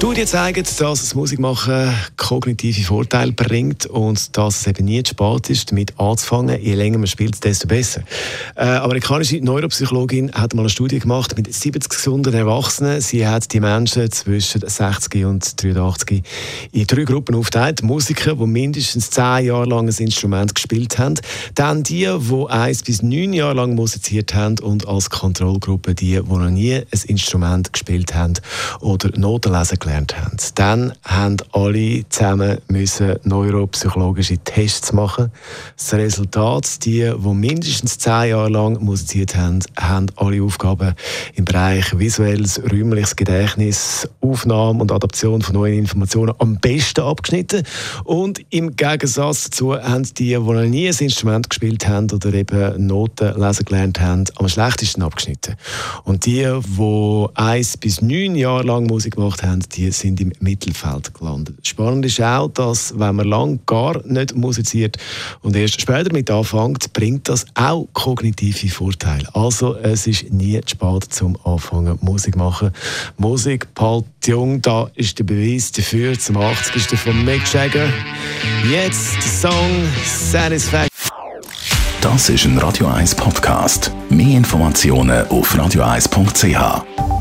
Studien zeigen, dass das Musikmachen kognitive Vorteile bringt und dass es eben nie zu spät ist, damit anzufangen. Je länger man spielt, desto besser. Eine äh, amerikanische Neuropsychologin hat mal eine Studie gemacht mit 70 gesunden Erwachsenen. Sie hat die Menschen zwischen 60 und 83 in drei Gruppen aufgeteilt. Musiker, die mindestens 10 Jahre lang ein Instrument gespielt haben. Dann die, die 1 bis 9 Jahre lang musiziert haben und als Kontrollgruppe die, die noch nie ein Instrument gespielt haben oder Noten lesen gelernt haben. Dann haben alle zusammen müssen neuropsychologische Tests machen. Das Resultat, die, die mindestens zehn Jahre lang musiziert haben, haben alle Aufgaben im Bereich visuelles, räumliches Gedächtnis, Aufnahme und Adaption von neuen Informationen am besten abgeschnitten. Und im Gegensatz dazu haben die, die noch nie ein Instrument gespielt haben oder eben Noten lesen gelernt haben, am schlechtesten abgeschnitten. Und die, die eins bis neun Jahre lang Musik gemacht haben, die sind im Mittelfeld gelandet. Spannend ist auch, dass wenn man lang gar nicht musiziert und erst später damit anfängt, bringt das auch kognitive Vorteile. Also es ist nie zu spät zum Anfangen Musik machen. Musik halt jung, da ist der Beweis dafür. Zum 80. von Mick Jagger. Jetzt der Song Satisfaction. Das ist ein Radio 1 Podcast. Mehr Informationen auf radio1.ch.